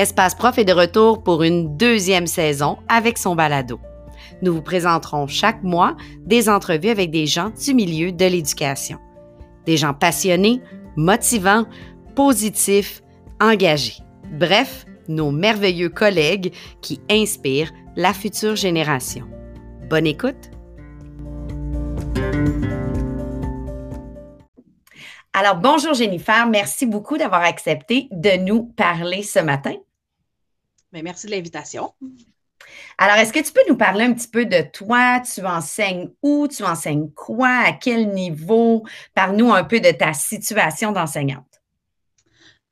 Espace Prof est de retour pour une deuxième saison avec son balado. Nous vous présenterons chaque mois des entrevues avec des gens du milieu de l'éducation. Des gens passionnés, motivants, positifs, engagés. Bref, nos merveilleux collègues qui inspirent la future génération. Bonne écoute! Alors, bonjour Jennifer, merci beaucoup d'avoir accepté de nous parler ce matin. Bien, merci de l'invitation. Alors, est-ce que tu peux nous parler un petit peu de toi? Tu enseignes où? Tu enseignes quoi? À quel niveau? Parle-nous un peu de ta situation d'enseignante.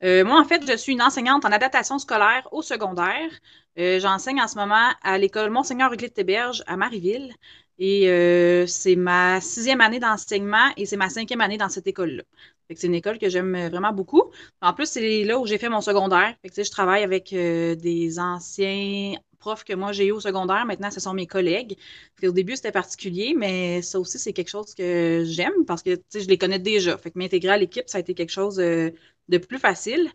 Euh, moi, en fait, je suis une enseignante en adaptation scolaire au secondaire. Euh, j'enseigne en ce moment à l'école Monseigneur Euclide Théberge à Marieville. Et euh, c'est ma sixième année d'enseignement et c'est ma cinquième année dans cette école-là. C'est une école que j'aime vraiment beaucoup. En plus, c'est là où j'ai fait mon secondaire. Je travaille avec euh, des anciens profs que moi j'ai eu au secondaire. Maintenant, ce sont mes collègues. au début, c'était particulier, mais ça aussi, c'est quelque chose que j'aime parce que je les connais déjà. Fait que m'intégrer à l'équipe, ça a été quelque chose euh, de plus facile.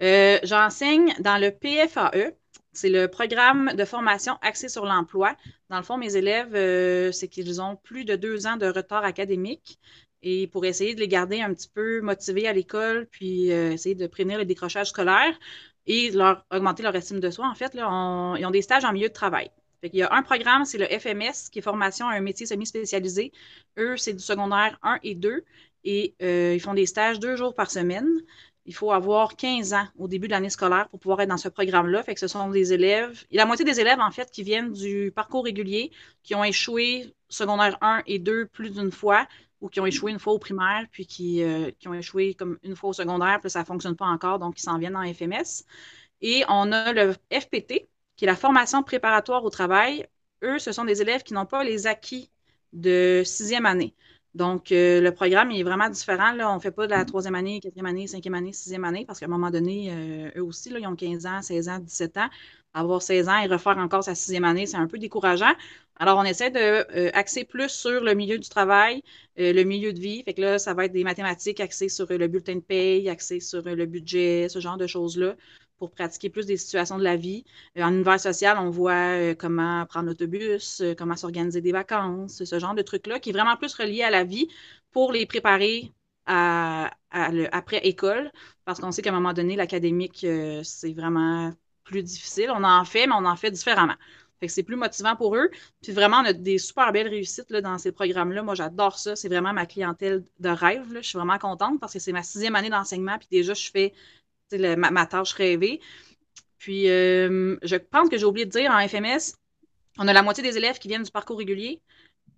J'enseigne dans le PFAE, c'est le programme de formation axé sur l'emploi. Dans le fond, mes élèves, euh, c'est qu'ils ont plus de deux ans de retard académique. Et pour essayer de les garder un petit peu motivés à l'école, puis euh, essayer de prévenir les décrochages scolaires et leur augmenter leur estime de soi, en fait, là, ils ont des stages en milieu de travail. il y a un programme, c'est le FMS, qui est formation à un métier semi-spécialisé. Eux, c'est du secondaire 1 et 2. Et euh, ils font des stages deux jours par semaine il faut avoir 15 ans au début de l'année scolaire pour pouvoir être dans ce programme-là. Fait que ce sont des élèves, et la moitié des élèves, en fait, qui viennent du parcours régulier, qui ont échoué secondaire 1 et 2 plus d'une fois, ou qui ont échoué une fois au primaire, puis qui, euh, qui ont échoué comme une fois au secondaire, puis ça ne fonctionne pas encore, donc ils s'en viennent en FMS. Et on a le FPT, qui est la formation préparatoire au travail. Eux, ce sont des élèves qui n'ont pas les acquis de sixième année. Donc, euh, le programme est vraiment différent. Là. On ne fait pas de la troisième année, quatrième année, cinquième année, sixième année, parce qu'à un moment donné, euh, eux aussi, là, ils ont 15 ans, 16 ans, 17 ans. Avoir 16 ans et refaire encore sa sixième année, c'est un peu décourageant. Alors, on essaie de euh, plus sur le milieu du travail, le milieu de vie. Fait que là, ça va être des mathématiques axées sur le bulletin de paye, axées sur le budget, ce genre de choses-là pour pratiquer plus des situations de la vie. Euh, en univers social, on voit euh, comment prendre l'autobus, euh, comment s'organiser des vacances, ce genre de trucs-là, qui est vraiment plus relié à la vie pour les préparer à, après école, parce qu'on sait qu'à un moment donné, l'académique, c'est vraiment plus difficile. On en fait, mais on en fait différemment. C'est plus motivant pour eux. Puis vraiment, on a des super belles réussites dans ces programmes-là. Moi, j'adore ça. C'est vraiment ma clientèle de rêve. Je suis vraiment contente parce que c'est ma sixième année d'enseignement. Puis déjà, je fais ma, tâche rêvée. Puis, euh, je pense que j'ai oublié de dire, en FMS, on a la moitié des élèves qui viennent du parcours régulier.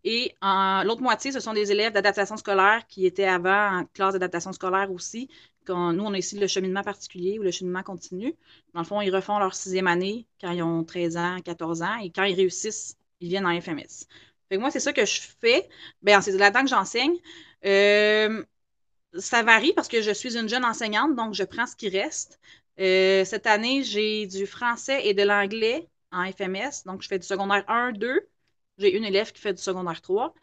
Et l'autre moitié, ce sont des élèves d'adaptation scolaire qui étaient avant en classe d'adaptation scolaire aussi. Quand, nous, on a ici le cheminement particulier ou le cheminement continu. Dans le fond, ils refont leur sixième année quand ils ont 13 ans, 14 ans. Et quand ils réussissent, ils viennent en FMS. Moi, c'est ça que je fais. Bien, c'est là-dedans que j'enseigne. Euh, ça varie parce que je suis une jeune enseignante, donc je prends ce qui reste. Euh, cette année, j'ai du français et de l'anglais en FMS, donc je fais du secondaire 1, 2. J'ai une élève qui fait du secondaire 3.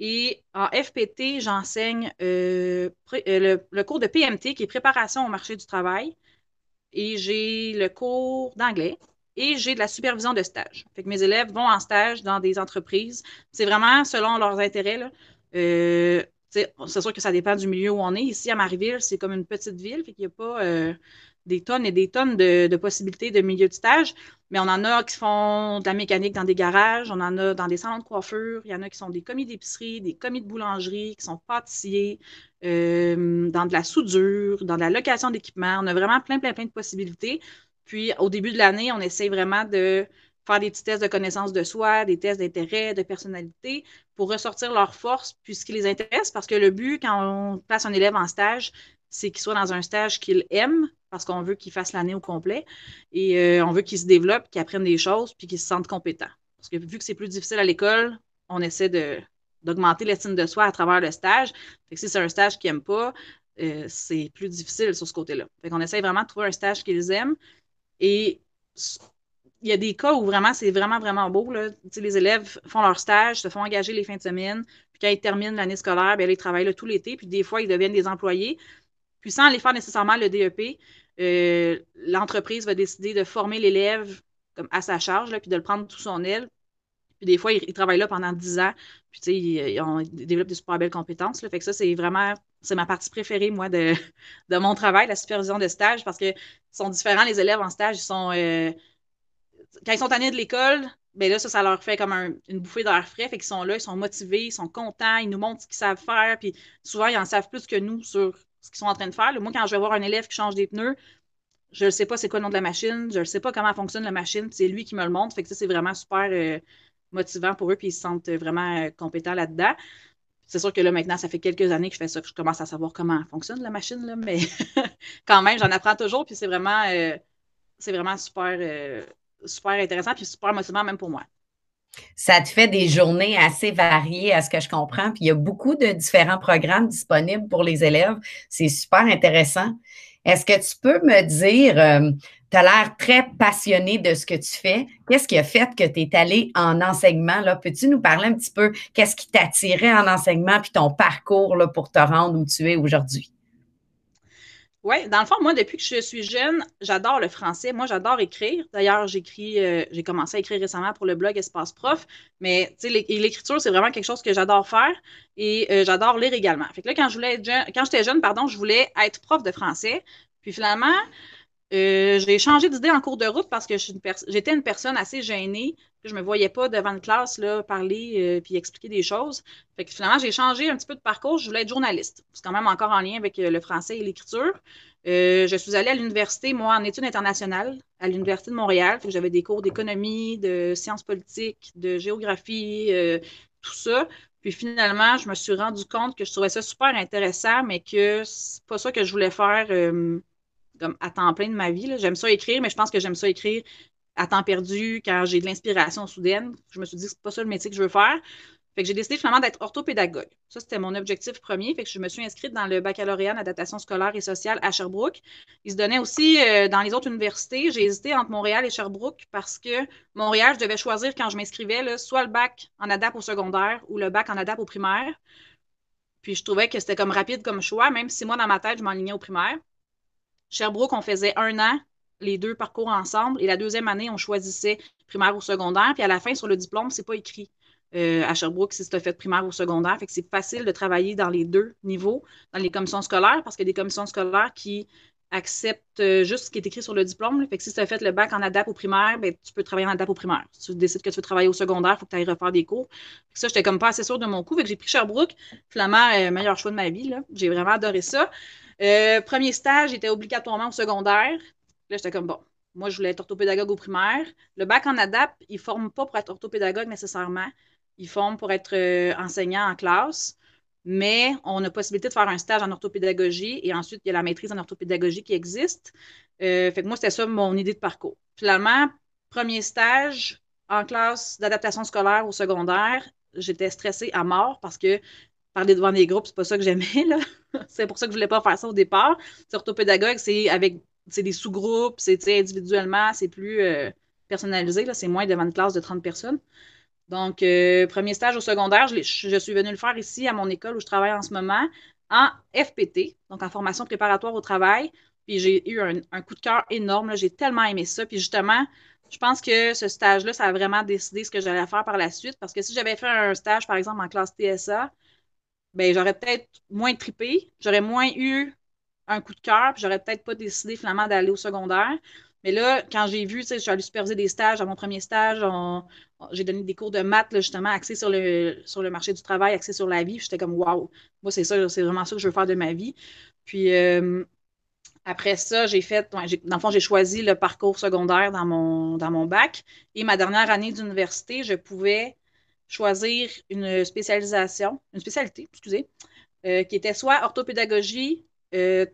Et en FPT, j'enseigne euh, euh, le, cours de PMT, qui est préparation au marché du travail. Et j'ai le cours d'anglais. Et j'ai de la supervision de stage. Fait que mes élèves vont en stage dans des entreprises. C'est vraiment selon leurs intérêts. Là c'est sûr que ça dépend du milieu où on est. Ici, à Marieville, c'est comme une petite ville, fait qu'il n'y a pas euh, des tonnes et des tonnes de, possibilités de milieu de stage, mais on en a qui font de la mécanique dans des garages, on en a dans des salons de coiffure, il y en a qui sont des commis d'épicerie, des commis de boulangerie, qui sont pâtissiers, euh, dans de la soudure, dans de la location d'équipement. On a vraiment plein, plein, plein de possibilités. Puis, au début de l'année, on essaie vraiment de faire des petits tests de connaissance de soi, des tests d'intérêt, de personnalité, pour ressortir leurs forces, puis ce qui les intéresse, parce que le but, quand on place un élève en stage, c'est qu'il soit dans un stage qu'il aime, parce qu'on veut qu'il fasse l'année au complet, et euh, on veut qu'il se développe, qu'il apprenne des choses, puis qu'il se sente compétent. Parce que vu que c'est plus difficile à l'école, on essaie de, d'augmenter l'estime de soi à travers le stage. Si c'est un stage qu'ils n'aiment pas, euh, c'est plus difficile sur ce côté-là. Fait qu'on essaie vraiment de trouver un stage qu'ils aiment. Et il y a des cas où vraiment, c'est vraiment, vraiment beau. Là. Les élèves font leur stage, se font engager les fins de semaine, puis quand ils terminent l'année scolaire, bien, ils travaillent tout l'été, puis des fois, ils deviennent des employés. Puis sans aller faire nécessairement le DEP, euh, l'entreprise va décider de former l'élève comme à sa charge, là, puis de le prendre sous son aile. Puis des fois, ils, travaillent là pendant 10 ans, puis tu sais, ils, développent des super belles compétences. Là. Fait que ça, c'est vraiment, c'est ma partie préférée, moi, de, de mon travail, la supervision de stage, parce que sont différents, les élèves en stage, ils sont, euh, quand ils sont tannés de l'école, ben là, ça, ça leur fait comme une bouffée d'air frais. Fait qu'ils sont là, ils sont motivés, ils sont contents, ils nous montrent ce qu'ils savent faire. Puis souvent, ils en savent plus que nous sur ce qu'ils sont en train de faire. moi, quand je vais voir un élève qui change des pneus, je ne sais pas c'est quoi le nom de la machine, je ne sais pas comment fonctionne la machine, c'est lui qui me le montre. Fait que ça, c'est vraiment super euh, motivant pour eux, puis ils se sentent vraiment euh, compétents là-dedans. C'est sûr que là, maintenant, ça fait quelques années que je fais ça, que je commence à savoir comment fonctionne la machine, mais quand même, j'en apprends toujours, puis c'est vraiment, euh, c'est vraiment super, super intéressant, puis super motivant même pour moi. Ça te fait des journées assez variées à ce que je comprends. Puis il y a beaucoup de différents programmes disponibles pour les élèves. C'est super intéressant. Est-ce que tu peux me dire, euh, tu as l'air très passionné de ce que tu fais. Qu'est-ce qui a fait que tu es allé en enseignement? Peux-tu nous parler un petit peu qu'est-ce qui t'attirait en enseignement puis ton parcours là, pour te rendre où tu es aujourd'hui? Oui, dans le fond, moi, depuis que je suis jeune, j'adore le français. Moi, j'adore écrire. D'ailleurs, j'écris, euh, j'ai commencé à écrire récemment pour le blog Espace Prof. Mais l'écriture, c'est vraiment quelque chose que j'adore faire et euh, j'adore lire également. Fait que là, quand je j'étais jeune, pardon, je voulais être prof de français. Puis finalement, euh, j'ai changé d'idée en cours de route parce que j'étais une personne assez gênée. Je me voyais pas devant une classe là, parler puis expliquer des choses. Fait que finalement, j'ai changé un petit peu de parcours. Je voulais être journaliste. C'est quand même encore en lien avec le français et l'écriture. Euh, je suis allée à l'université, moi, en études internationales, à l'Université de Montréal. J'avais des cours d'économie, de sciences politiques, de géographie, euh, tout ça. Puis finalement, je me suis rendu compte que je trouvais ça super intéressant, mais que c'est pas ça que je voulais faire euh, comme à temps plein de ma vie. J'aime ça écrire, mais je pense que j'aime ça écrire à temps perdu quand j'ai de l'inspiration soudaine. Je me suis dit que c'est pas ça le métier que je veux faire. Fait que j'ai décidé finalement d'être orthopédagogue. Ça, c'était mon objectif premier. Fait que je me suis inscrite dans le baccalauréat en adaptation scolaire et sociale à Sherbrooke. Il se donnait aussi euh, dans les autres universités. J'ai hésité entre Montréal et Sherbrooke parce que Montréal, je devais choisir quand je m'inscrivais soit le bac en adap au secondaire ou le bac en adap au primaire. Puis je trouvais que c'était comme rapide comme choix, même si moi, dans ma tête, je m'enlignais au primaire. Sherbrooke, on faisait un an les deux parcours ensemble. Et la deuxième année, on choisissait primaire ou secondaire. Puis à la fin, sur le diplôme, c'est pas écrit. Euh, à Sherbrooke si tu as fait primaire ou secondaire. Fait que c'est facile de travailler dans les deux niveaux, dans les commissions scolaires, parce qu'il y a des commissions scolaires qui acceptent euh, juste ce qui est écrit sur le diplôme. Fait que si tu as fait le bac en ADAP au primaire, ben, tu peux travailler en ADAP au primaire. Si tu décides que tu veux travailler au secondaire, il faut que tu ailles refaire des cours. ça, j'étais comme pas assez sûre de mon coup. Fait que j'ai pris Sherbrooke, finalement, euh, meilleur choix de ma vie. J'ai vraiment adoré ça. premier stage était obligatoirement au secondaire. Là, j'étais comme bon. Moi, je voulais être orthopédagogue au primaire. Le bac en ADAP, il ne forme pas pour être orthopédagogue nécessairement ils forment pour être euh, enseignants en classe, mais on a possibilité de faire un stage en orthopédagogie et ensuite, il y a la maîtrise en orthopédagogie qui existe. Euh, fait que moi, c'était ça mon idée de parcours. Finalement, premier stage en classe d'adaptation scolaire au secondaire, j'étais stressée à mort parce que parler devant des groupes, c'est pas ça que j'aimais. c'est pour ça que je voulais pas faire ça au départ. C'est orthopédagogue, c'est avec des sous-groupes, c'est individuellement, c'est plus euh, personnalisé, c'est moins devant une classe de 30 personnes. Donc, euh, premier stage au secondaire, je, suis venue le faire ici à mon école où je travaille en ce moment, en FPT, donc en formation préparatoire au travail. Puis j'ai eu un, coup de cœur énorme. J'ai tellement aimé ça. Puis justement, je pense que ce stage-là, ça a vraiment décidé ce que j'allais faire par la suite. Parce que si j'avais fait un stage, par exemple, en classe TSA, ben j'aurais peut-être moins trippé, j'aurais moins eu un coup de cœur, puis j'aurais peut-être pas décidé finalement d'aller au secondaire. Mais là, quand j'ai vu, je suis allée superviser des stages à mon premier stage, j'ai donné des cours de maths, justement, axés sur le, sur le marché du travail, axés sur la vie. J'étais comme, waouh, moi, c'est ça, c'est vraiment ça que je veux faire de ma vie. Puis, euh, après ça, j'ai fait, dans le fond, j'ai choisi le parcours secondaire dans mon, dans mon bac. Et ma dernière année d'université, je pouvais choisir une spécialisation, une spécialité, excusez, euh, qui était soit orthopédagogie, euh,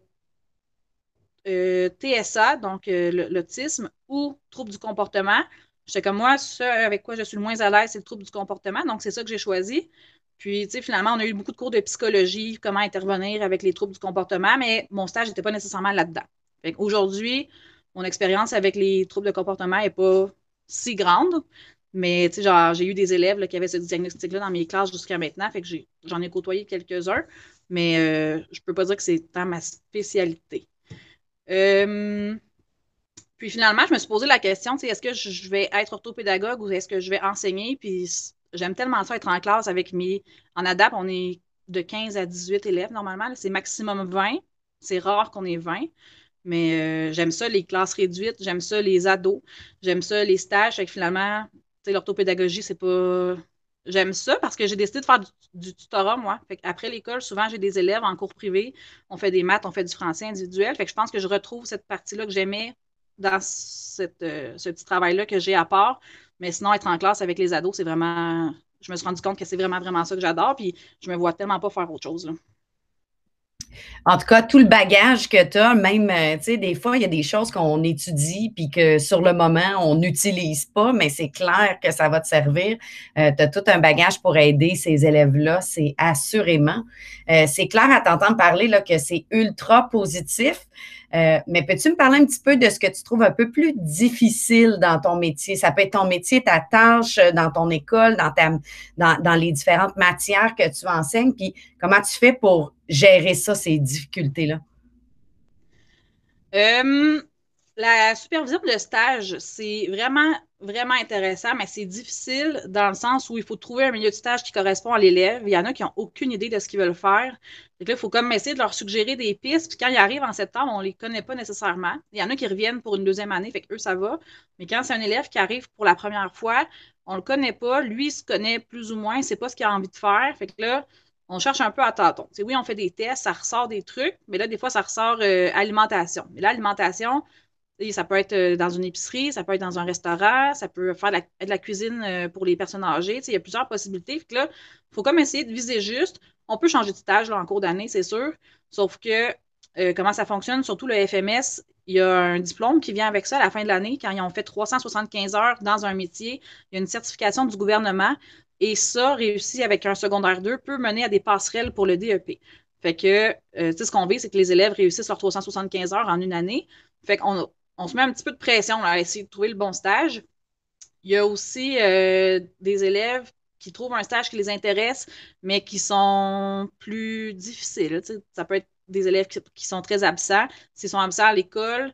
euh, TSA, donc euh, l'autisme, ou trouble du comportement. J'étais comme moi, ce avec quoi je suis le moins à l'aise, c'est le trouble du comportement. Donc, c'est ça que j'ai choisi. Puis, tu sais, finalement, on a eu beaucoup de cours de psychologie, comment intervenir avec les troubles du comportement, mais mon stage n'était pas nécessairement là-dedans. Aujourd'hui, mon expérience avec les troubles de comportement n'est pas si grande, mais tu sais, genre, j'ai eu des élèves qui avaient ce diagnostic-là dans mes classes jusqu'à maintenant, fait que j'en ai, côtoyé quelques-uns. Mais euh, je peux pas dire que c'est tant ma spécialité. Euh, puis finalement, je me suis posé la question, est-ce que je vais être orthopédagogue ou est-ce que je vais enseigner? Puis j'aime tellement ça être en classe avec mes... En ADAP, on est de 15 à 18 élèves normalement. C'est maximum 20. C'est rare qu'on ait 20. Mais euh, j'aime ça, les classes réduites, j'aime ça, les ados, j'aime ça, les stages. Fait que finalement, l'orthopédagogie, c'est pas. J'aime ça parce que j'ai décidé de faire du, tutorat, moi. Après l'école, souvent, j'ai des élèves en cours privé. On fait des maths, on fait du français individuel. Fait que je pense que je retrouve cette partie-là que j'aimais dans euh, ce petit travail-là que j'ai à part. Mais sinon, être en classe avec les ados, c'est vraiment. Je me suis rendu compte que c'est vraiment, vraiment ça que j'adore. Puis je me vois tellement pas faire autre chose. En tout cas, tout le bagage que tu as, même, euh, tu sais, des fois, il y a des choses qu'on étudie puis que sur le moment, on n'utilise pas, mais c'est clair que ça va te servir. Euh, tu as tout un bagage pour aider ces élèves-là, c'est assurément. Euh, c'est clair à t'entendre parler là, que c'est ultra positif. Mais peux-tu me parler un petit peu de ce que tu trouves un peu plus difficile dans ton métier? Ça peut être ton métier, ta tâche dans ton école, dans, les différentes matières que tu enseignes, puis comment tu fais pour gérer ça, ces difficultés-là? Euh, la supervision de stage, c'est vraiment, vraiment intéressant, mais c'est difficile dans le sens où il faut trouver un milieu de stage qui correspond à l'élève. Il y en a qui n'ont aucune idée de ce qu'ils veulent faire. Donc là, il faut comme essayer de leur suggérer des pistes. Puis quand ils arrivent en septembre, on ne les connaît pas nécessairement. Il y en a qui reviennent pour une deuxième année, fait eux, ça va. Mais quand c'est un élève qui arrive pour la première fois, on ne le connaît pas. Lui, il se connaît plus ou moins, c'est pas ce qu'il a envie de faire. Fait que là, on cherche un peu à tâtons. oui, on fait des tests, ça ressort des trucs, mais là, des fois, ça ressort euh, alimentation. Mais l'alimentation, ça peut être euh, dans une épicerie, ça peut être dans un restaurant, ça peut faire de la, cuisine euh, pour les personnes âgées. Il y a plusieurs possibilités. là, il faut comme essayer de viser juste. On peut changer de stage là, en cours d'année, c'est sûr. Sauf que comment ça fonctionne, surtout le FMS, il y a un diplôme qui vient avec ça à la fin de l'année. Quand ils ont fait 375 heures dans un métier, il y a une certification du gouvernement. Et ça, réussi avec un secondaire 2, peut mener à des passerelles pour le DEP. Fait que, tu sais, ce qu'on veut, c'est que les élèves réussissent leurs 375 heures en une année. Fait qu'on on se met un petit peu de pression à essayer de trouver le bon stage. Il y a aussi euh, des élèves qui trouvent un stage qui les intéresse, mais qui sont plus difficiles. Ça peut être des élèves qui, sont très absents. S'ils sont absents à l'école,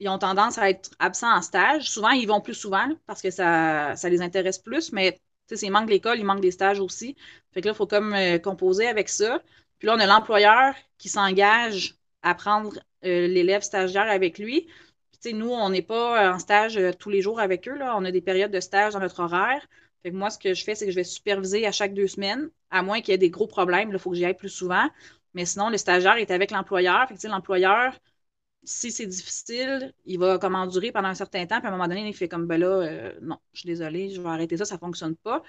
ils ont tendance à être absents en stage. Souvent, ils vont plus souvent parce que ça, les intéresse plus, mais s'il manque l'école, il manque des stages aussi. Fait que là, il faut comme euh, composer avec ça. Puis là, on a l'employeur qui s'engage à prendre euh, l'élève stagiaire avec lui nous, on n'est pas en stage euh, tous les jours avec eux. On a des périodes de stage dans notre horaire. Fait que moi, ce que je fais, c'est que je vais superviser à chaque deux semaines, à moins qu'il y ait des gros problèmes. Il faut que j'y aille plus souvent. Mais sinon, le stagiaire est avec l'employeur. l'employeur, si c'est difficile, il va comme endurer pendant un certain temps. Puis à un moment donné, il fait comme ben là, euh, non, je suis désolée, je vais arrêter ça, ça ne fonctionne pas.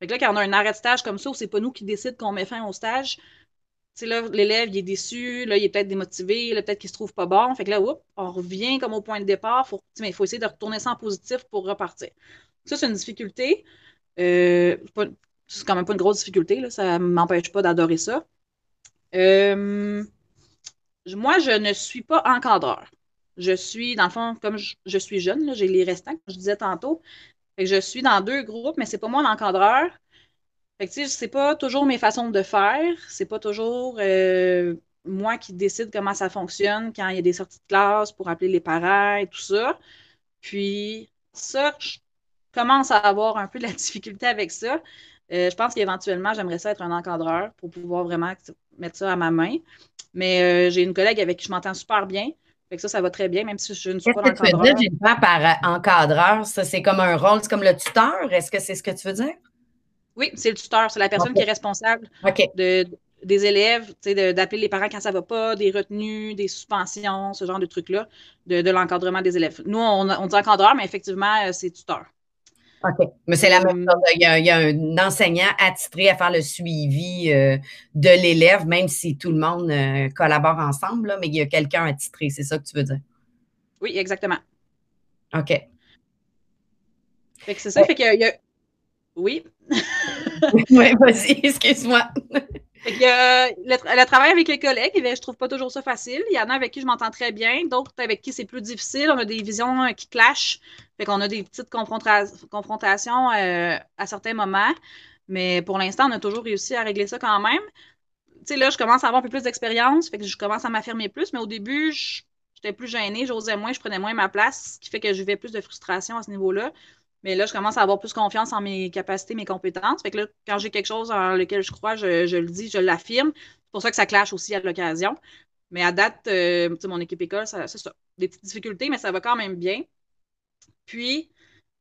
Fait que là, quand on a un arrêt de stage comme ça, où c'est pas nous qui décide qu'on met fin au stage, l'élève, il est déçu, là, il est peut-être démotivé, peut-être qu'il se trouve pas bon. Fait que là, on revient comme au point de départ. Faut, mais il faut essayer de retourner ça en positif pour repartir. Ça, c'est une difficulté. Euh, c'est quand même pas une grosse difficulté, là, ça ne m'empêche pas d'adorer ça. Euh, moi, je ne suis pas encadreur. Je suis, dans le fond, comme je, suis jeune, j'ai les restants, comme je disais tantôt. je suis dans deux groupes, mais c'est pas moi l'encadreur. Fait que, tu sais, c'est pas toujours mes façons de faire, c'est pas toujours euh, moi qui décide comment ça fonctionne quand il y a des sorties de classe pour appeler les parents et tout ça. Puis, ça, je commence à avoir un peu de la difficulté avec ça. Euh, je pense qu'éventuellement, j'aimerais ça être un encadreur pour pouvoir vraiment mettre ça à ma main. Mais euh, j'ai une collègue avec qui je m'entends super bien. Fait que ça, ça va très bien, même si je ne suis pas encadreur. Qu'est-ce que tu veux dire, par encadreur? Ça, c'est comme un rôle, c'est comme le tuteur? Est-ce que c'est ce que tu veux dire? Oui, c'est le tuteur, c'est la personne qui est responsable de, des élèves, d'appeler les parents quand ça ne va pas, des retenues, des suspensions, ce genre de trucs-là, de, l'encadrement des élèves. Nous, on, on dit encadreur, mais effectivement, euh, c'est tuteur. OK. Mais c'est la même euh, chose. Il y, a, un enseignant attitré à faire le suivi euh, de l'élève, même si tout le monde collabore ensemble, mais il y a quelqu'un attitré, c'est ça que tu veux dire? Oui, exactement. OK. c'est ça, fait qu'il y a, oui. oui, vas-y, excuse-moi. Le, travail avec les collègues, je je trouve pas toujours ça facile. Il y en a avec qui je m'entends très bien, d'autres avec qui c'est plus difficile. On a des visions euh, qui clashent. Fait qu'on a des petites confrontations euh, à certains moments. Mais pour l'instant, on a toujours réussi à régler ça quand même. sais, là, je commence à avoir un peu plus d'expérience, je commence à m'affirmer plus, mais au début, j'étais plus gênée, j'osais moins, je prenais moins ma place, ce qui fait que je vivais plus de frustration à ce niveau-là. Mais là, je commence à avoir plus confiance en mes capacités, mes compétences. Fait que là, quand j'ai quelque chose en lequel je crois, je, le dis, je l'affirme. C'est pour ça que ça clash aussi à l'occasion. Mais à date, euh, mon équipe école, c'est ça. Des petites difficultés, mais ça va quand même bien. Puis,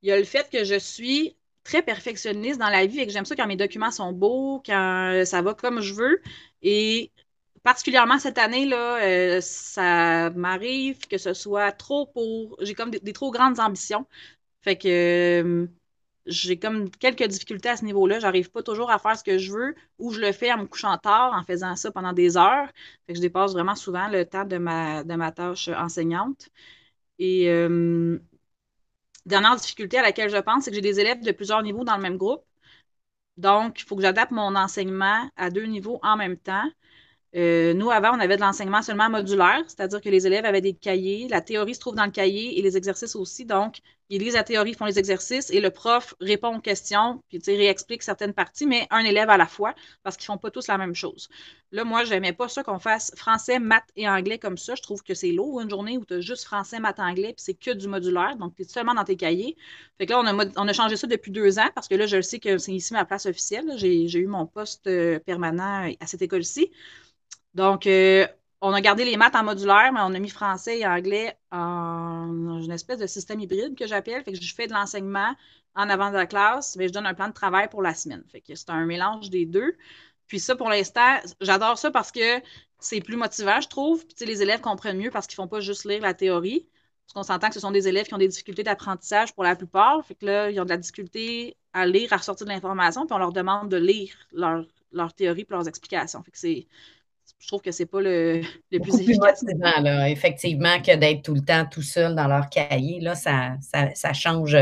il y a le fait que je suis très perfectionniste dans la vie et que j'aime ça quand mes documents sont beaux, quand ça va comme je veux. Et particulièrement cette année, là, euh, ça m'arrive que ce soit trop pour. J'ai comme des, trop grandes ambitions. Fait que euh, j'ai comme quelques difficultés à ce niveau-là. J'arrive pas toujours à faire ce que je veux ou je le fais en me couchant tard, en faisant ça pendant des heures. Fait que je dépasse vraiment souvent le temps de ma, de ma tâche enseignante. Et euh, dernière difficulté à laquelle je pense, c'est que j'ai des élèves de plusieurs niveaux dans le même groupe. Donc, il faut que j'adapte mon enseignement à deux niveaux en même temps. Euh, nous, avant, on avait de l'enseignement seulement modulaire, c'est-à-dire que les élèves avaient des cahiers, la théorie se trouve dans le cahier et les exercices aussi. Donc, ils lisent la théorie, font les exercices et le prof répond aux questions, puis réexplique certaines parties, mais un élève à la fois, parce qu'ils ne font pas tous la même chose. Là, moi, je n'aimais pas ça qu'on fasse français, maths et anglais comme ça. Je trouve que c'est lourd une journée où tu as juste français, maths, anglais, puis c'est que du modulaire, donc tu es seulement dans tes cahiers. Fait que là, on a, on a changé ça depuis deux ans, parce que là, je le sais que c'est ici ma place officielle. J'ai eu mon poste euh, permanent à cette école-ci. Donc, euh, on a gardé les maths en modulaire, mais on a mis français et anglais en une espèce de système hybride que j'appelle. Fait que je fais de l'enseignement en avant de la classe, mais je donne un plan de travail pour la semaine. Fait que c'est un mélange des deux. Puis ça, pour l'instant, j'adore ça parce que c'est plus motivant, je trouve. Puis les élèves comprennent mieux parce qu'ils ne font pas juste lire la théorie. Parce qu'on s'entend que ce sont des élèves qui ont des difficultés d'apprentissage pour la plupart. Fait que là, ils ont de la difficulté à lire, à ressortir de l'information, puis on leur demande de lire leur, leur théorie et leurs explications. Fait que c'est je trouve que c'est pas le, le plus efficace. là, effectivement, que d'être tout le temps tout seul dans leur cahier, là, ça, ça, change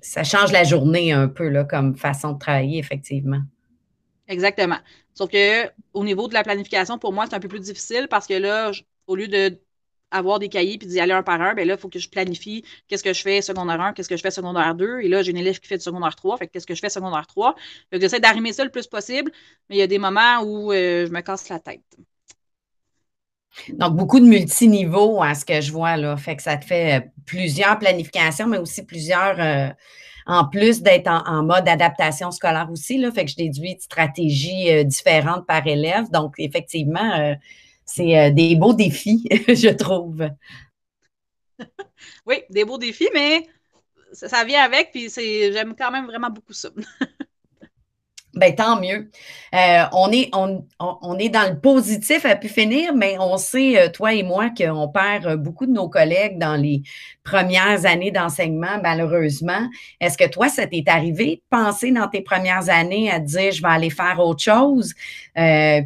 ça change la journée un peu là, comme façon de travailler, effectivement. Exactement. Sauf que au niveau de la planification, pour moi, c'est un peu plus difficile parce que là, au lieu de avoir des cahiers puis d'y aller un par un, bien là, il faut que je planifie qu'est-ce que je fais secondaire 1, qu'est-ce que je fais secondaire 2. Et là, j'ai une élève qui fait de secondaire 3, fait qu'est-ce que je fais secondaire 3. Fait j'essaie d'arrimer ça le plus possible, mais il y a des moments où euh, je me casse la tête. Donc, beaucoup de multiniveaux à ce que je vois, là. Fait que ça te fait euh, plusieurs planifications, mais aussi plusieurs, euh, en plus d'être en, mode adaptation scolaire aussi, là. Fait que je déduis de stratégies différentes par élève. Donc, effectivement, c'est euh, des beaux défis, je trouve. oui, des beaux défis, mais ça, vient avec, puis j'aime quand même vraiment beaucoup ça. Ben, tant mieux. Euh, on, est, dans le positif à pu finir, mais on sait, euh, toi et moi, qu'on perd euh, beaucoup de nos collègues dans les premières années d'enseignement, malheureusement. Est-ce que toi, ça t'est arrivé de penser dans tes premières années à dire je vais aller faire autre chose?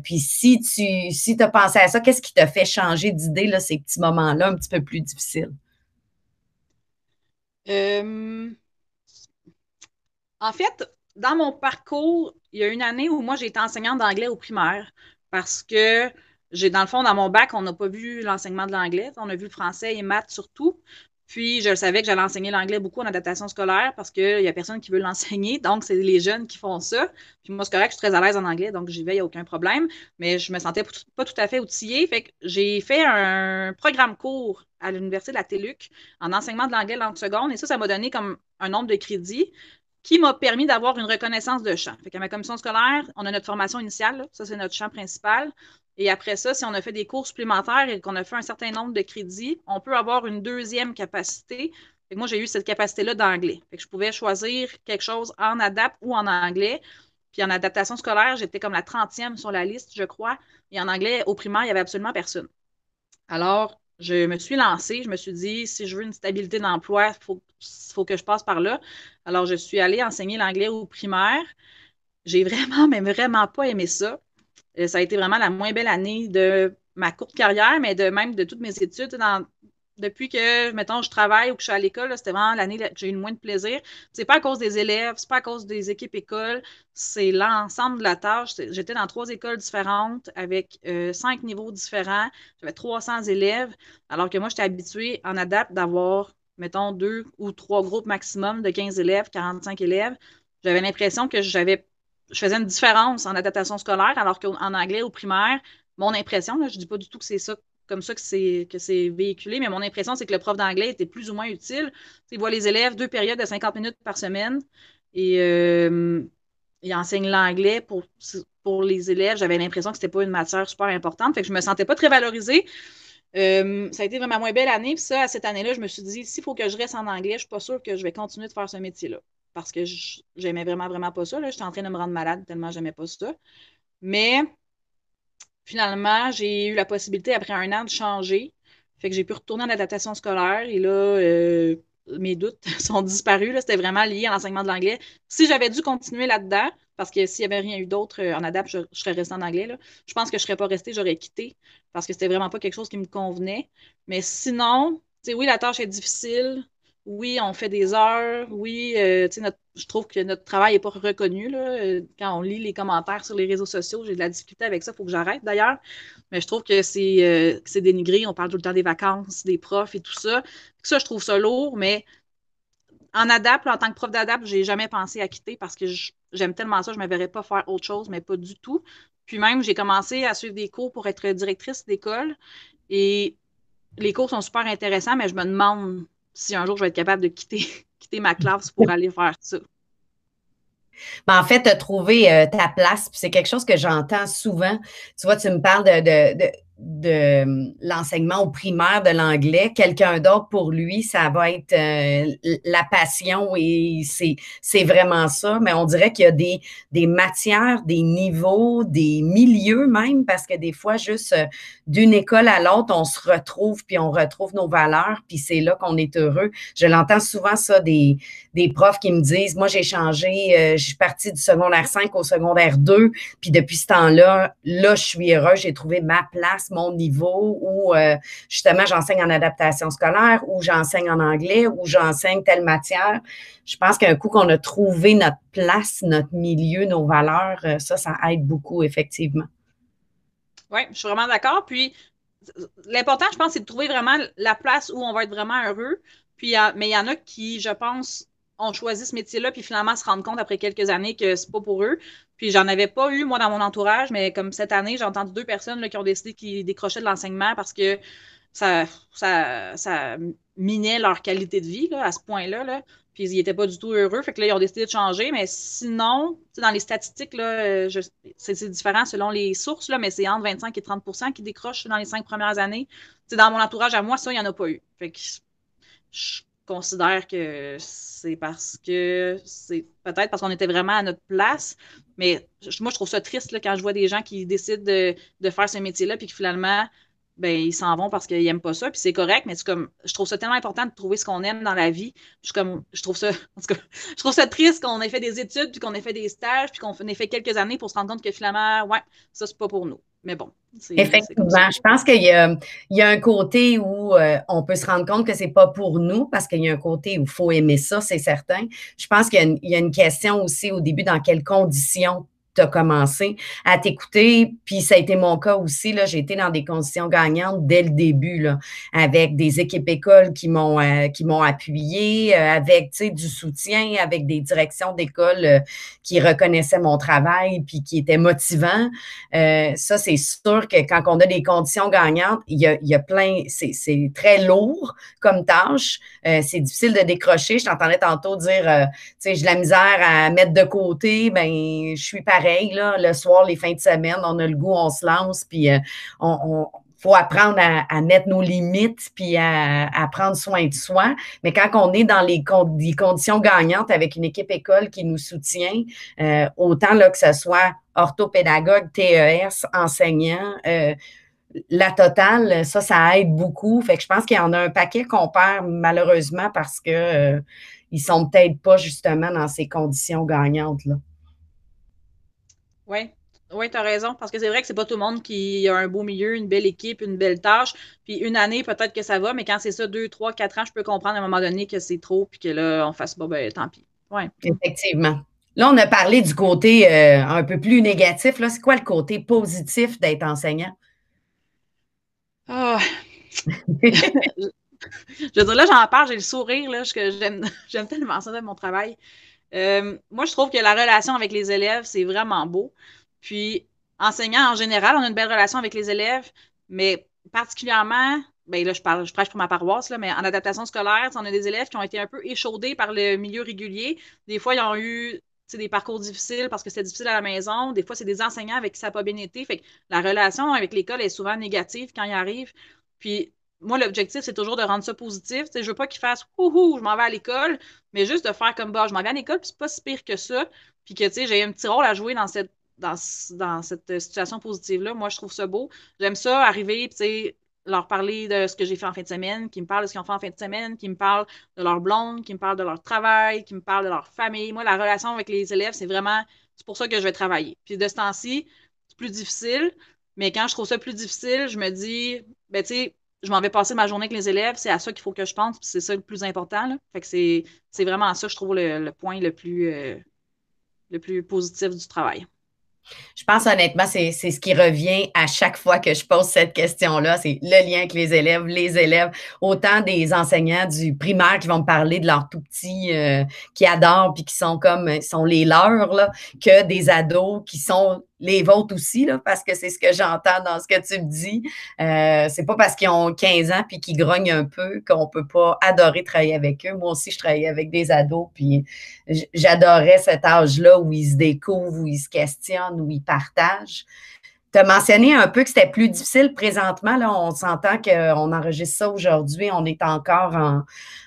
puis si tu si as pensé à ça, qu'est-ce qui t'a fait changer d'idée, là, ces petits moments-là, un petit peu plus difficiles? en fait, dans mon parcours, il y a une année où moi, j'ai été enseignante d'anglais au primaire parce que j'ai, dans le fond, dans mon bac, on n'a pas vu l'enseignement de l'anglais. On a vu le français et maths surtout. Puis, je savais que j'allais enseigner l'anglais beaucoup en adaptation scolaire parce qu'il n'y a personne qui veut l'enseigner. Donc, c'est les jeunes qui font ça. Puis, moi, c'est correct, je suis très à l'aise en anglais, donc j'y vais, il n'y a aucun problème. Mais je me sentais pas tout à fait outillée. Fait que j'ai fait un programme court à l'Université de la TELUC en enseignement de l'anglais langue seconde. Et ça, ça m'a donné comme un nombre de crédits qui m'a permis d'avoir une reconnaissance de champ. Fait qu'à ma commission scolaire, on a notre formation initiale, ça c'est notre champ principal. Et après ça, si on a fait des cours supplémentaires et qu'on a fait un certain nombre de crédits, on peut avoir une deuxième capacité. Fait que moi, j'ai eu cette capacité-là d'anglais. Je pouvais choisir quelque chose en adap ou en anglais. Puis en adaptation scolaire, j'étais comme la 30e sur la liste, je crois. Et en anglais, au primaire, il n'y avait absolument personne. Alors, je me suis lancée, je me suis dit, si je veux une stabilité d'emploi, il faut, que je passe par là. Alors, je suis allée enseigner l'anglais au primaire. J'ai vraiment, mais vraiment pas aimé ça. Euh, ça a été vraiment la moins belle année de ma courte carrière, mais de même de toutes mes études. Depuis que, mettons, je travaille ou que je suis à l'école, c'était vraiment l'année que j'ai eu le moins de plaisir. C'est pas à cause des élèves, c'est pas à cause des équipes écoles, c'est l'ensemble de la tâche. J'étais dans trois écoles différentes avec euh, cinq niveaux différents. J'avais 300 élèves, alors que moi, j'étais habituée en adapte d'avoir, mettons, deux ou trois groupes maximum de 15 élèves, 45 élèves. J'avais l'impression que j'avais je faisais une différence en adaptation scolaire, alors qu'en anglais, au primaire, mon impression, je ne dis pas du tout que c'est ça comme ça que c'est véhiculé, mais mon impression, c'est que le prof d'anglais était plus ou moins utile. il voit les élèves deux périodes de 50 minutes par semaine et euh, il enseigne l'anglais pour, pour les élèves. J'avais l'impression que c'était pas une matière super importante, fait que je me sentais pas très valorisée. Euh, ça a été vraiment moins belle année. Puis ça, cette année-là, je me suis dit, s'il faut que je reste en anglais, je suis pas sûre que je vais continuer de faire ce métier-là. Parce que j'aimais vraiment, vraiment pas ça. J'étais en train de me rendre malade tellement j'aimais pas ça. Mais finalement, j'ai eu la possibilité, après un an, de changer. Fait que j'ai pu retourner en adaptation scolaire. Et là, euh, mes doutes sont disparus. C'était vraiment lié à l'enseignement de l'anglais. Si j'avais dû continuer là-dedans, parce que s'il n'y avait rien eu d'autre euh, en adapt, je, serais restée en anglais. Je pense que je ne serais pas restée, j'aurais quitté parce que c'était vraiment pas quelque chose qui me convenait. Mais sinon, oui, la tâche est difficile. Oui, on fait des heures. Oui, euh, je trouve que notre travail n'est pas reconnu. Là. Euh, quand on lit les commentaires sur les réseaux sociaux, j'ai de la difficulté avec ça. Il faut que j'arrête d'ailleurs. Mais je trouve que c'est dénigré. On parle tout le temps des vacances, des profs et tout ça. Ça, je trouve ça lourd, mais en adapt, en tant que prof d'adapt, j'ai jamais pensé à quitter parce que j'aime tellement ça, je ne me verrais pas faire autre chose, mais pas du tout. Puis même, j'ai commencé à suivre des cours pour être directrice d'école et les cours sont super intéressants, mais je me demande si un jour je vais être capable de quitter, ma classe pour aller faire ça. Ben, en fait, tu as trouvé euh, ta place, c'est quelque chose que j'entends souvent. Tu vois, tu me parles de hum, l'enseignement au primaire de l'anglais, quelqu'un d'autre pour lui, ça va être euh, la passion et c'est vraiment ça. Mais on dirait qu'il y a des, des matières, des niveaux, des milieux même, parce que des fois, juste euh, d'une école à l'autre, on se retrouve, puis on retrouve nos valeurs, puis c'est là qu'on est heureux. Je l'entends souvent, ça, des, des profs qui me disent, moi, j'ai changé, euh, je suis partie du secondaire 5 au secondaire 2, puis depuis ce temps-là, là, je suis heureux, j'ai trouvé ma place mon niveau ou euh, justement j'enseigne en adaptation scolaire ou j'enseigne en anglais ou j'enseigne telle matière. Je pense qu'un coup qu'on a trouvé notre place, notre milieu, nos valeurs, euh, ça, ça aide beaucoup, effectivement. Oui, je suis vraiment d'accord. Puis l'important, je pense, c'est de trouver vraiment la place où on va être vraiment heureux. Puis, mais il y en a qui, je pense, ont choisi ce métier-là, puis finalement se rendent compte après quelques années que c'est pas pour eux. Puis j'en avais pas eu, moi, dans mon entourage, mais comme cette année, j'ai entendu deux personnes là, qui ont décidé qu'ils décrochaient de l'enseignement parce que ça, ça, ça minait leur qualité de vie à ce point-là. Là. Puis ils n'étaient pas du tout heureux. Fait que là, ils ont décidé de changer. Mais sinon, dans les statistiques, là, c'est, différent selon les sources, là, mais c'est entre 25 et 30% qui décrochent dans les cinq premières années. dans mon entourage à moi, ça, il n'y en a pas eu. Fait que je considère que c'est parce que c'est peut-être parce qu'on était vraiment à notre place. Mais moi, je trouve ça triste là, quand je vois des gens qui décident de, de faire ce métier-là puis que finalement, ben, ils s'en vont parce qu'ils n'aiment pas ça, puis c'est correct, mais comme, je trouve ça tellement important de trouver ce qu'on aime dans la vie. Je, comme, je trouve ça, je trouve ça triste qu'on ait fait des études, puis qu'on ait fait des stages, puis qu'on ait fait quelques années pour se rendre compte que finalement, ouais, ça, c'est pas pour nous. Mais bon. Effectivement, je pense qu'il y, y, a un côté où euh, on peut se rendre compte que c'est pas pour nous, parce qu'il y a un côté où il faut aimer ça, c'est certain. Je pense qu'il y, y, a une question aussi au début, dans quelles conditions tu as commencé à t'écouter. Puis ça a été mon cas aussi. Là, j'ai été dans des conditions gagnantes dès le début, là, avec des équipes écoles qui m'ont euh, qui m'ont appuyé, euh, avec du soutien, avec des directions d'école euh, qui reconnaissaient mon travail puis qui étaient motivants. ça, c'est sûr que quand on a des conditions gagnantes, il y a, y a plein, c'est très lourd comme tâche. c'est difficile de décrocher. Je t'entendais tantôt dire, tu sais, j'ai la misère à mettre de côté, ben je suis pareil le soir, les fins de semaine, on a le goût, on se lance, puis euh, on, faut apprendre à, mettre nos limites puis à, prendre soin de soi. Mais quand on est dans les, conditions gagnantes avec une équipe école qui nous soutient, euh, autant là, que ce soit orthopédagogue, TES, enseignant, euh, la totale, ça, ça aide beaucoup. Fait que je pense qu'il y en a un paquet qu'on perd malheureusement parce que ils sont peut-être pas justement dans ces conditions gagnantes. Oui, oui, tu as raison, parce que c'est vrai que c'est pas tout le monde qui a un beau milieu, une belle équipe, une belle tâche. Puis une année, peut-être que ça va, mais quand c'est ça, deux, trois, quatre ans, je peux comprendre à un moment donné que c'est trop, puis que là, on fasse, bon, ben, tant pis. Ouais. Effectivement. Là, on a parlé du côté euh, un peu plus négatif. Là, c'est quoi le côté positif d'être enseignant? Ah. je veux dire, là, j'en parle, j'ai le sourire, là, j'aime, j'aime tellement ça de mon travail. Euh, moi, je trouve que la relation avec les élèves, c'est vraiment beau. Puis, enseignant en général, on a une belle relation avec les élèves, mais particulièrement, ben là, je parle, je prêche pour ma paroisse, là, mais en adaptation scolaire, on a des élèves qui ont été un peu échaudés par le milieu régulier. Des fois, ils ont eu des parcours difficiles parce que c'était difficile à la maison. Des fois, c'est des enseignants avec qui ça n'a pas bien été. Fait que la relation avec l'école est souvent négative quand ils arrivent. Puis moi, l'objectif, c'est toujours de rendre ça positif. Je je veux pas qu'ils fassent ouhou, je m'en vais à l'école, mais juste de faire comme bah, je m'en vais à l'école, puis c'est pas si pire que ça. Puis que j'ai un petit rôle à jouer dans cette, dans, dans cette situation positive-là. Moi, je trouve ça beau. J'aime ça, arriver, puis leur parler de ce que j'ai fait en fin de semaine, qui me parlent de ce qu'ils ont fait en fin de semaine, qui me parlent de leur blonde, qui me parlent de leur travail, qui me parlent de leur famille. Moi, la relation avec les élèves, c'est vraiment, c'est pour ça que je vais travailler. Puis de ce temps-ci, c'est plus difficile, mais quand je trouve ça plus difficile, je me dis, ben tu sais, je m'en vais passer ma journée avec les élèves, c'est à ça qu'il faut que je pense, c'est ça le plus important. Fait que c'est, vraiment ça, je trouve, le, point le plus, euh, le plus positif du travail. Je pense honnêtement, c'est ce qui revient à chaque fois que je pose cette question-là. C'est le lien avec les élèves, les élèves, autant des enseignants du primaire qui vont me parler de leurs tout petits euh, qui adorent puis qui sont comme sont les leurs, que des ados qui sont les vôtres aussi, là, parce que c'est ce que j'entends dans ce que tu me dis. Euh, c'est pas parce qu'ils ont 15 ans puis qu'ils grognent un peu qu'on peut pas adorer travailler avec eux. Moi aussi, je travaillais avec des ados, puis j'adorais cet âge-là où ils se découvrent, où ils se questionnent, où ils partagent. Tu as mentionné un peu que c'était plus difficile présentement. Là, on s'entend qu'on enregistre ça aujourd'hui. On est encore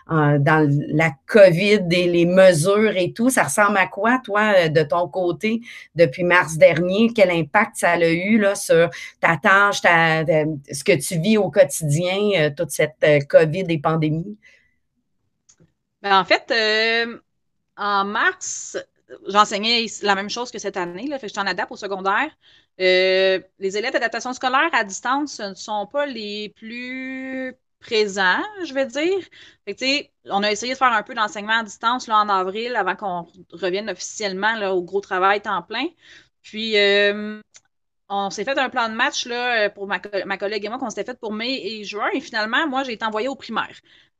dans la COVID et les mesures et tout. Ça ressemble à quoi, toi, de ton côté, depuis mars dernier? Quel impact ça a eu là, sur ta tâche, ce que tu vis au quotidien, euh, toute cette euh, COVID et pandémie? Ben, en fait, euh, en mars, j'enseignais la même chose que cette année. Là, fait que je suis en adapte au secondaire. Euh, les élèves d'adaptation scolaire à distance ne sont pas les plus présents, je vais dire. On a essayé de faire un peu d'enseignement à distance là, en avril avant qu'on revienne officiellement au gros travail temps plein. Puis, euh, on s'est fait un plan de match là, pour ma, ma collègue et moi qu'on s'était fait pour mai et juin. Et finalement, moi, j'ai été envoyée au primaire.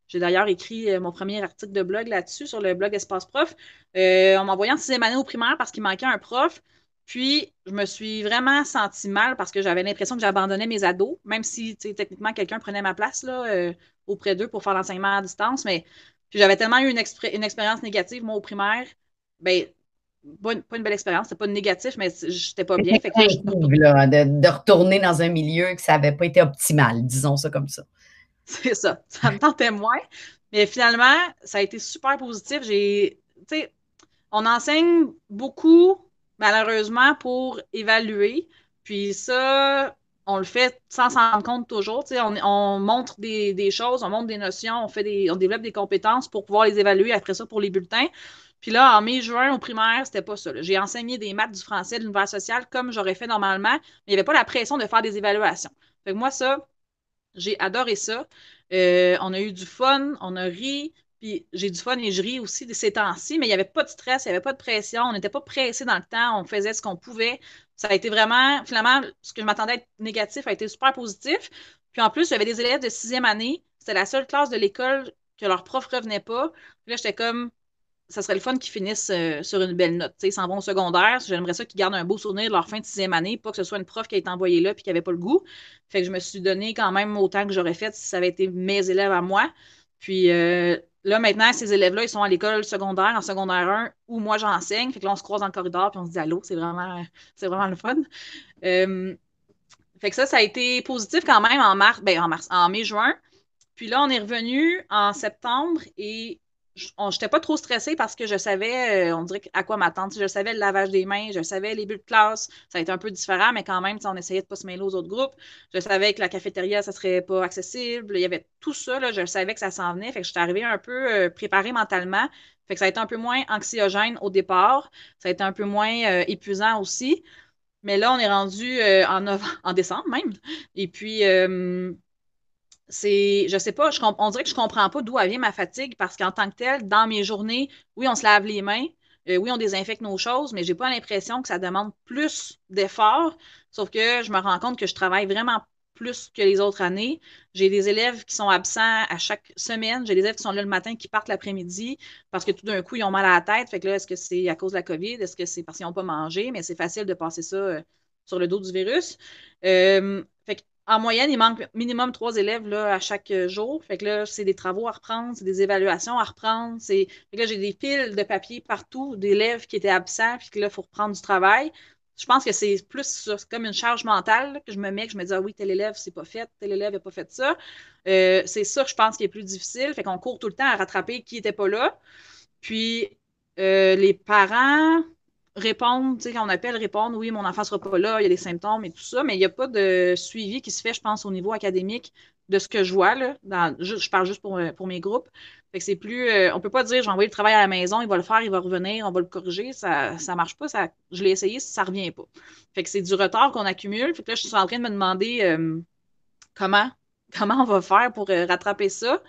J'ai d'ailleurs écrit euh, mon premier article de blog là-dessus, sur le blog Espace Prof. Euh, on m'a envoyé en sixième année au primaire parce qu'il manquait un prof. Puis, je me suis vraiment sentie mal parce que j'avais l'impression que j'abandonnais mes ados, même si, techniquement, quelqu'un prenait ma place là, euh, auprès d'eux pour faire l'enseignement à distance. Mais j'avais tellement eu une, expérience négative, moi, au primaire. Ben, pas une, belle expérience, c'était pas négatif, mais j'étais pas bien. Fait de, de, retourner dans un milieu que ça n'avait pas été optimal, disons ça comme ça. C'est ça. Ça me tentait moins. Mais finalement, ça a été super positif. J'ai, tu sais, on enseigne beaucoup, malheureusement, pour évaluer. Puis ça, on le fait sans s'en rendre compte toujours. On, on montre des, choses, on montre des notions, on, développe des compétences pour pouvoir les évaluer après ça pour les bulletins. Puis là, en mai-juin, au primaire, c'était pas ça. J'ai enseigné des maths, du français, de l'univers social comme j'aurais fait normalement, mais il n'y avait pas la pression de faire des évaluations. Fait moi, ça, j'ai adoré ça. Euh, on a eu du fun, on a ri, puis j'ai du fun et je ris aussi de ces temps-ci, mais il n'y avait pas de stress, il n'y avait pas de pression, on n'était pas pressé dans le temps, on faisait ce qu'on pouvait. Ça a été vraiment, finalement, ce que je m'attendais à être négatif a été super positif. Puis en plus, j'avais des élèves de sixième année, c'était la seule classe de l'école que leur prof ne revenait pas. Puis là, j'étais comme, ça serait le fun qu'ils finissent euh, sur une belle note. ils s'en vont au secondaire. J'aimerais ça qu'ils gardent un beau souvenir de leur fin de sixième année, pas que ce soit une prof qui a été envoyée là et qui n'avait pas le goût. Fait que je me suis donné quand même autant que j'aurais fait si ça avait été mes élèves à moi. Puis euh, là, maintenant, ces élèves-là, ils sont à l'école secondaire, en secondaire 1, où moi j'enseigne. Fait que là, on se croise dans le corridor puis on se dit allô, c'est vraiment, vraiment le fun. Euh, fait que ça, ça a été positif quand même en mars, ben en mars, en mai-juin. Puis là, on est revenu en septembre et je n'étais pas trop stressée parce que je savais, euh, on dirait à quoi m'attendre. Je savais le lavage des mains, je savais les bulles de classe. Ça a été un peu différent, mais quand même, on essayait de pas se mêler aux autres groupes. Je savais que la cafétéria, ça ne serait pas accessible. Il y avait tout ça, là, je savais que ça s'en venait. Fait que j'étais arrivée un peu euh, préparée mentalement. Fait que ça a été un peu moins anxiogène au départ. Ça a été un peu moins euh, épuisant aussi. Mais là, on est rendu en, en décembre même. Et puis, c'est, je sais pas, on dirait que je comprends pas d'où vient ma fatigue parce qu'en tant que telle, dans mes journées, oui, on se lave les mains, euh, oui, on désinfecte nos choses, mais j'ai pas l'impression que ça demande plus d'efforts. Sauf que je me rends compte que je travaille vraiment plus que les autres années. J'ai des élèves qui sont absents à chaque semaine. J'ai des élèves qui sont là le matin, qui partent l'après-midi parce que tout d'un coup, ils ont mal à la tête. Fait que là, est-ce que c'est à cause de la COVID? Est-ce que c'est parce qu'ils n'ont pas mangé? Mais c'est facile de passer ça euh, sur le dos du virus. Euh, fait en moyenne, il manque minimum trois élèves là, à chaque jour. Fait que là, c'est des travaux à reprendre, c'est des évaluations à reprendre. Fait que là, j'ai des piles de papier partout d'élèves qui étaient absents, puis que là, il faut reprendre du travail je pense que c'est plus comme une charge mentale que je me mets, que je me dis, ah oui, tel élève, c'est pas fait, tel élève n'a pas fait ça. Euh, c'est ça, je pense, qui est plus difficile. Fait qu'on court tout le temps à rattraper qui n'était pas là. Puis, euh, les parents répondent, tu sais, quand on appelle, répondent, oui, mon enfant sera pas là, il y a des symptômes et tout ça, mais il n'y a pas de suivi qui se fait, je pense, au niveau académique de ce que je vois, là. je, parle juste pour, pour mes groupes. Fait que c'est plus. Euh, on peut pas dire, j'ai envoyé le travail à la maison, il va le faire, il va revenir, on va le corriger. Ça, ça marche pas. Ça, je l'ai essayé, ça revient pas. Fait que c'est du retard qu'on accumule. Fait que là, je suis en train de me demander euh, comment, comment on va faire pour euh, rattraper ça.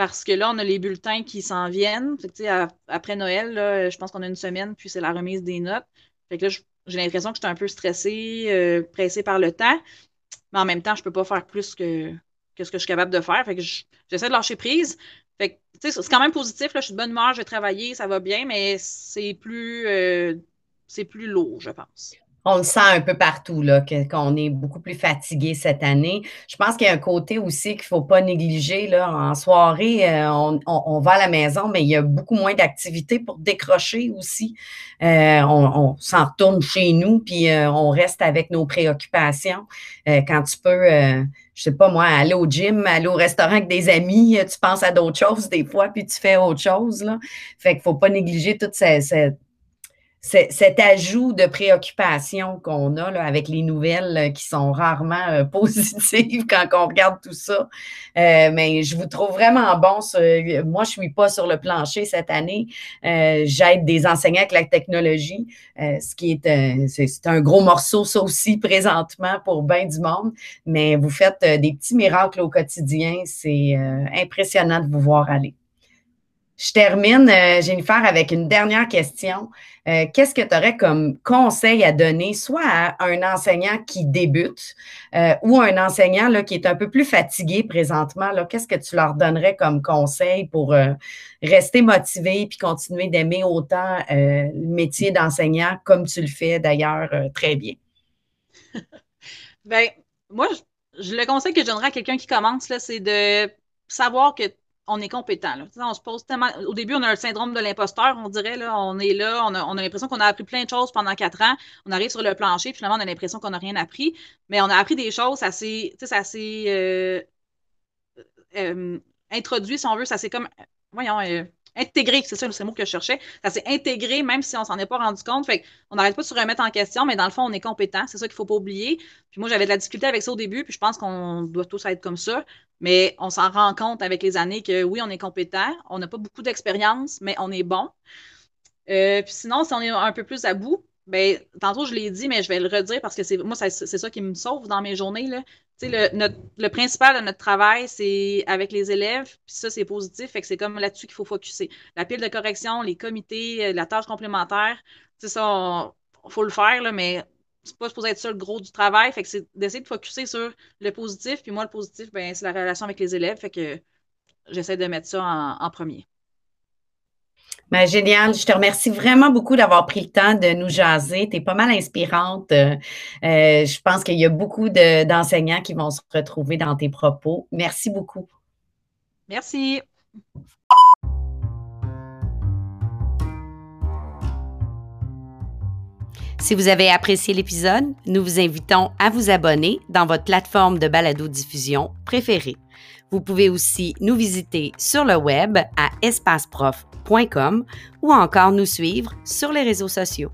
Parce que là, on a les bulletins qui s'en viennent. Fait que, après Noël, là, je pense qu'on a une semaine, puis c'est la remise des notes. Fait que là, j'ai l'impression que je suis un peu stressée, pressée par le temps. Mais en même temps, je peux pas faire plus que, que ce que je suis capable de faire. Fait que j'essaie de lâcher prise. Fait c'est quand même positif. Là, je suis de bonne humeur, je vais travailler, ça va bien, mais c'est plus, euh, c'est plus lourd, je pense on le sent un peu partout, là, qu'on est beaucoup plus fatigué cette année. Je pense qu'il y a un côté aussi qu'il ne faut pas négliger. Là. En soirée, euh, on, va à la maison, mais il y a beaucoup moins d'activités pour décrocher aussi. Euh, on, s'en retourne chez nous, puis euh, on reste avec nos préoccupations. quand tu peux, je sais pas moi, aller au gym, aller au restaurant avec des amis, tu penses à d'autres choses des fois, puis tu fais autre chose. Là. Fait qu'il ne faut pas négliger toute cette cet ajout de préoccupation qu'on a avec les nouvelles euh, qui sont rarement euh, positives quand on regarde tout ça. Euh, mais je vous trouve vraiment bon. moi, je suis pas sur le plancher cette année. J'aide des enseignants avec la technologie, ce qui est, c'est, un gros morceau, ça aussi, présentement, pour bien du monde. Mais vous faites des petits miracles au quotidien. C'est impressionnant de vous voir aller. Je termine, Jennifer, avec une dernière question. Euh, qu'est-ce que tu aurais comme conseil à donner, soit à un enseignant qui débute euh, ou un enseignant qui est un peu plus fatigué présentement? Qu'est-ce que tu leur donnerais comme conseil pour euh, rester motivé puis continuer d'aimer autant le métier d'enseignant comme tu le fais d'ailleurs très bien? Bien, moi, je, le conseil que je donnerais à quelqu'un qui commence, c'est de savoir que on est compétent. On se pose tellement. Au début, on a le syndrome de l'imposteur, on dirait. Là, on est là, on a, l'impression qu'on a appris plein de choses pendant quatre ans. On arrive sur le plancher, puis finalement, on a l'impression qu'on n'a rien appris. Mais on a appris des choses assez, assez euh, euh, introduit, si on veut. Ça c'est comme. Voyons. Euh, intégré, c'est ça le mot que je cherchais. Ça s'est intégré même si on s'en est pas rendu compte. Fait on n'arrête pas de se remettre en question, mais dans le fond, on est compétent. C'est ça qu'il faut pas oublier. Puis moi, j'avais de la difficulté avec ça au début, puis je pense qu'on doit tous être comme ça. Mais on s'en rend compte avec les années que oui, on est compétent. On n'a pas beaucoup d'expérience, mais on est bon. Euh, puis sinon, si on est un peu plus à bout, ben, tantôt je l'ai dit, mais je vais le redire parce que c'est moi, c'est ça qui me sauve dans mes journées. Là. Le, le principal de notre travail, c'est avec les élèves, puis ça, c'est positif, fait que c'est comme là-dessus qu'il faut focuser. La pile de correction, les comités, euh, la tâche complémentaire, ça, il faut le faire, là, mais c'est pas supposé être ça le gros du travail, fait que c'est d'essayer de focuser sur le positif, puis moi, le positif, ben, c'est la relation avec les élèves, fait que j'essaie de mettre ça en premier. Ben, génial. Je te remercie vraiment beaucoup d'avoir pris le temps de nous jaser. Tu es pas mal inspirante. Euh, je pense qu'il y a beaucoup d'enseignants qui vont se retrouver dans tes propos. Merci beaucoup. Merci. Si vous avez apprécié l'épisode, nous vous invitons à vous abonner dans votre plateforme de balado-diffusion préférée. Vous pouvez aussi nous visiter sur le web à espaceprof.com ou encore nous suivre sur les réseaux sociaux.